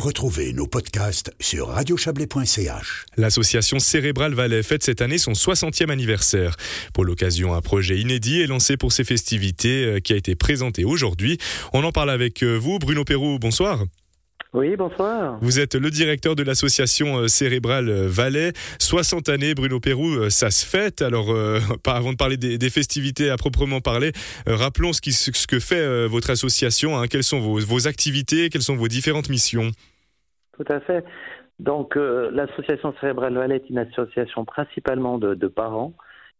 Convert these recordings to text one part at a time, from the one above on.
Retrouvez nos podcasts sur radiochablais.ch. L'association Cérébrale Valais fête cette année son 60e anniversaire. Pour l'occasion, un projet inédit est lancé pour ces festivités euh, qui a été présenté aujourd'hui. On en parle avec euh, vous, Bruno Perrou. Bonsoir. Oui, bonsoir. Vous êtes le directeur de l'association euh, Cérébrale Valais. 60 années, Bruno Pérou, euh, ça se fête. Alors, euh, avant de parler des, festivités à proprement parler, rappelons ce, qui, ce, que fait votre association. Hein. Quelles sont vos, activités? Quelles sont vos différentes missions? Tout à fait. Donc, l'association Cérébrale Valais est une association principalement de, de parents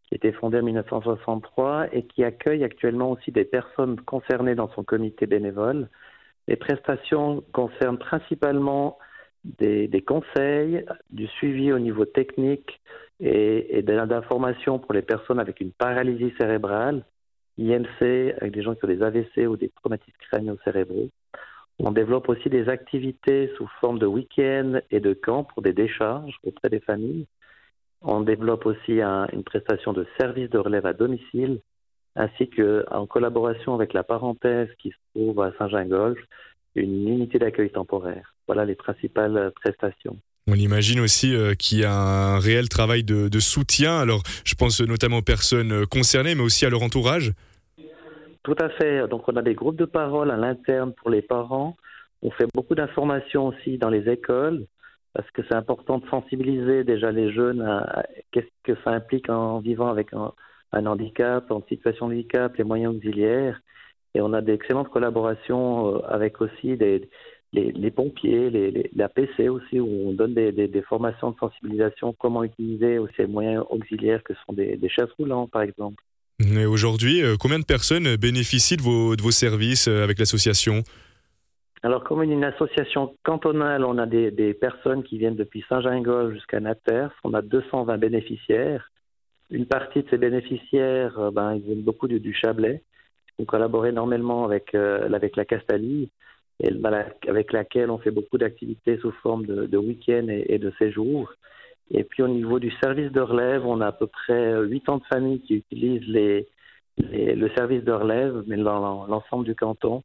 qui a été fondée en 1963 et qui accueille actuellement aussi des personnes concernées dans son comité bénévole. Les prestations concernent principalement des, conseils, du suivi au niveau technique et, et d'informations pour les personnes avec une paralysie cérébrale, IMC, avec des gens qui ont des AVC ou des traumatismes crânio-cérébraux. On développe aussi des activités sous forme de week-end et de camps pour des décharges auprès des familles. On développe aussi une prestation de service de relève à domicile ainsi qu'en collaboration avec la parenthèse qui se trouve à Saint-Gingolf, une unité d'accueil temporaire. Voilà les principales prestations. On imagine aussi euh, qu'il y a un réel travail de, soutien. Alors, je pense notamment aux personnes concernées, mais aussi à leur entourage. Tout à fait. Donc, on a des groupes de parole à l'interne pour les parents. On fait beaucoup d'informations aussi dans les écoles, parce que c'est important de sensibiliser déjà les jeunes à, qu'est-ce que ça implique en vivant avec un, un handicap, en situation de handicap, les moyens auxiliaires. Et on a d'excellentes collaborations euh, avec aussi des, les, pompiers, les, la PC aussi, où on donne des, des, formations de sensibilisation, comment utiliser aussi les moyens auxiliaires que sont des, chaises roulantes, par exemple. Et aujourd'hui, euh, combien de personnes bénéficient de vos, de vos services euh, avec l'association? Alors, comme une association cantonale, on a des, des personnes qui viennent depuis Saint-Gingol jusqu'à Naters. On a 220 bénéficiaires. Une partie de ces bénéficiaires, euh, ben, ils viennent beaucoup du, Chablais. On collabore énormément avec, euh, avec la Castalie, avec laquelle on fait beaucoup d'activités sous forme de, de week-end et, de séjours. Et puis au niveau du service de relève, on a à peu près 80 familles qui utilisent les, le service de relève, mais dans l'ensemble du canton.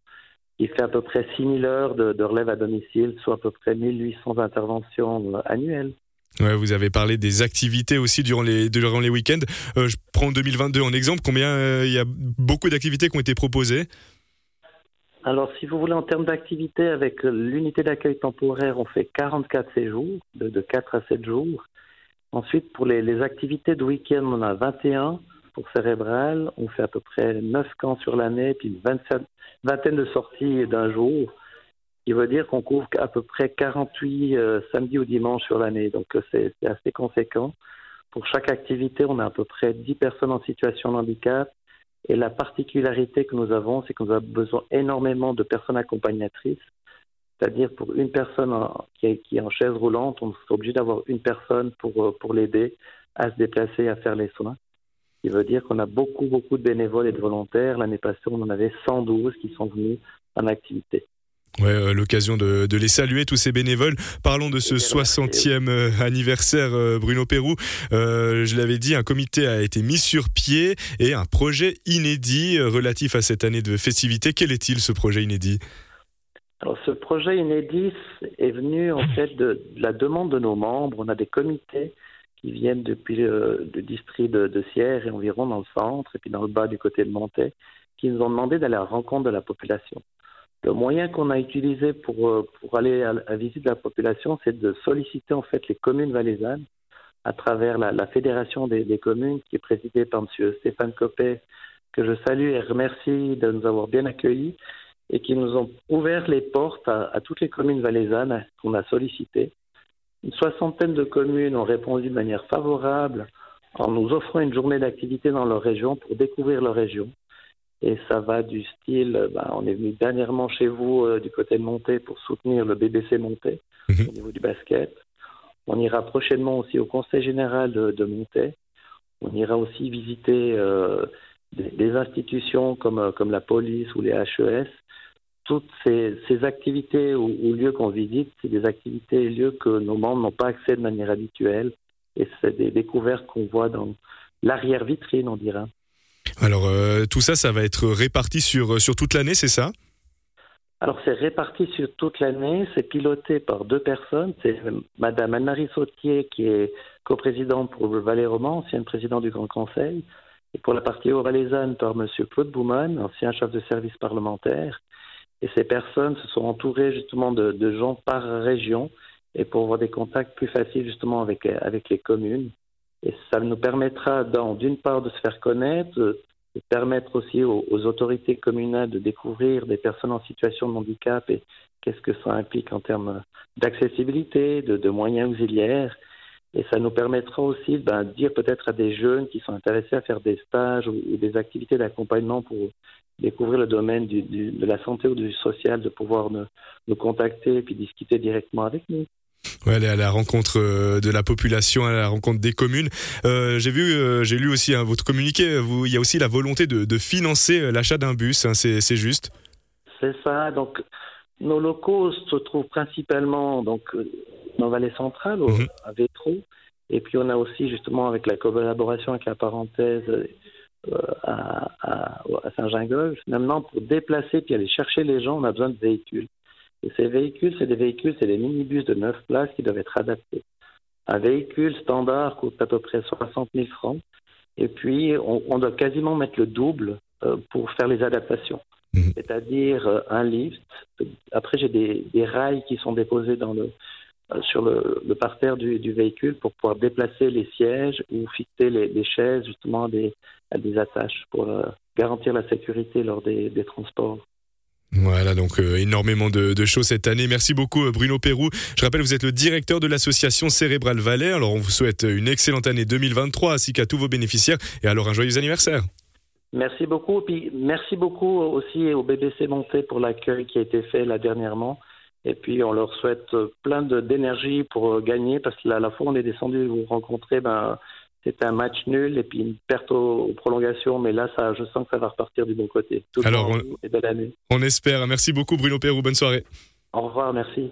Il fait à peu près 6000 heures de, de relève à domicile, soit à peu près 1800 interventions euh, annuelles. Ouais, vous avez parlé des activités aussi durant les, durant les week-ends. Euh, je prends 2022 en exemple. Combien euh, il y a beaucoup d'activités qui ont été proposées? Alors, si vous voulez, en termes d'activités, avec l'unité d'accueil temporaire, on fait 44 séjours, de, de 4 à 7 jours. Ensuite, pour les, les activités de week-end, on a 21 pour cérébral. On fait à peu près 9 camps sur l'année, puis une vingtaine, vingtaine de sorties d'un jour qui veut dire qu'on couvre à peu près 48 euh, samedis ou dimanches sur l'année. Donc euh, c'est assez conséquent. Pour chaque activité, on a à peu près 10 personnes en situation de handicap. Et la particularité que nous avons, c'est qu'on a besoin énormément de personnes accompagnatrices. C'est-à-dire pour une personne qui, est, en chaise roulante, on est obligé d'avoir une personne pour, euh, pour l'aider à se déplacer, à faire les soins. Ce qui veut dire qu'on a beaucoup, beaucoup de bénévoles et de volontaires. L'année passée, on en avait 112 qui sont venus en activité. Ouais, euh, l'occasion de, de, les saluer, tous ces bénévoles. Parlons de ce 60e euh, anniversaire, euh, Bruno Pérou. je l'avais dit, un comité a été mis sur pied et un projet inédit relatif à cette année de festivité. Quel est-il, ce projet inédit? Alors, ce projet inédit est venu en fait de, la demande de nos membres. On a des comités qui viennent depuis le, district de, de, Sierre et environ dans le centre, et puis dans le bas du côté de Montaix, qui nous ont demandé d'aller à la rencontre de la population. Le moyen qu'on a utilisé pour, euh, aller à la visite de la population, c'est de solliciter en fait les communes valaisannes à travers la, fédération des, communes qui est présidée par M. Stéphane Copé, que je salue et remercie de nous avoir bien accueillis et qui nous ont ouvert les portes à, à toutes les communes valaisannes qu'on a sollicitées. Une soixantaine de communes ont répondu de manière favorable en nous offrant une journée d'activité dans leur région pour découvrir leur région. Et ça va du style, ben, on est venu dernièrement chez vous euh, du côté de Monté pour soutenir le BBC Monté mhm. au niveau du basket. On ira prochainement aussi au Conseil général de, de Monté. On ira aussi visiter euh, des, institutions comme, euh, comme la police ou les HES. Toutes ces, ces activités ou, ou lieux qu'on visite, c'est des activités et lieux que nos membres n'ont pas accès de manière habituelle. Et c'est des découvertes qu'on voit dans l'arrière-vitrine, on dira. Alors euh, tout ça, ça va être réparti sur, sur toute l'année, c'est ça? Alors c'est réparti sur toute l'année, c'est piloté par deux personnes, c'est Madame Anne-Marie Sautier qui est coprésidente pour le Valais Roman, ancienne présidente du Grand Conseil, et pour la partie haut-valaisanne par Monsieur Claude Bouman, ancien chef de service parlementaire. Et ces personnes se sont entourées justement de, de gens par région et pour avoir des contacts plus faciles justement avec, avec les communes. Et ça nous permettra d'une part de se faire connaître, de permettre aussi aux, autorités communales de découvrir des personnes en situation de handicap et qu'est-ce que ça implique en termes d'accessibilité, de, moyens auxiliaires. Et ça nous permettra aussi ben, de dire peut-être à des jeunes qui sont intéressés à faire des stages ou, des activités d'accompagnement pour découvrir le domaine de la santé ou du social, de pouvoir nous, nous contacter et puis discuter directement avec nous. Ouais, aller à la rencontre euh, de la population, à la rencontre des communes. Euh, j'ai vu, euh, j'ai lu aussi hein, votre communiqué. Vous, il y a aussi la volonté de, de financer l'achat d'un bus. Hein, c'est juste? C'est ça. Donc, nos locaux se trouvent principalement donc dans Vallée Centrale, au, mhm. à Vétro, et puis on a aussi justement avec la collaboration avec la parenthèse à, à, à Saint-Gingolph. Maintenant, pour déplacer puis aller chercher les gens, on a besoin de véhicules. Et ces véhicules, c'est des véhicules, c'est des minibus de 9 places qui doivent être adaptés. Un véhicule standard coûte à peu près 60 000 francs. Et puis, on, doit quasiment mettre le double euh, pour faire les adaptations. Mhm. C'est-à-dire euh, un lift. Après, j'ai des, rails qui sont déposés dans le, euh, sur le, parterre du, véhicule pour pouvoir déplacer les sièges ou fixer les, chaises justement à des, des attaches pour garantir la sécurité lors des transports. Voilà, donc euh, énormément de, choses cette année. Merci beaucoup euh, Bruno Pérou. Je rappelle, vous êtes le directeur de l'association Cérébral Valais. Alors on vous souhaite une excellente année 2023 ainsi qu'à tous vos bénéficiaires et alors un joyeux anniversaire. Merci beaucoup. Puis merci beaucoup aussi au BBC Monté pour l'accueil qui a été fait là dernièrement. Et puis on leur souhaite plein d'énergie pour gagner parce que là, à la fois on est descendu vous rencontrer ben, c'est un match nul et puis une perte aux, prolongations. Mais là, ça, je sens que ça va repartir du bon côté. Alors, on, on espère. Merci beaucoup, Bruno Pérou. Bonne soirée. Au revoir, merci.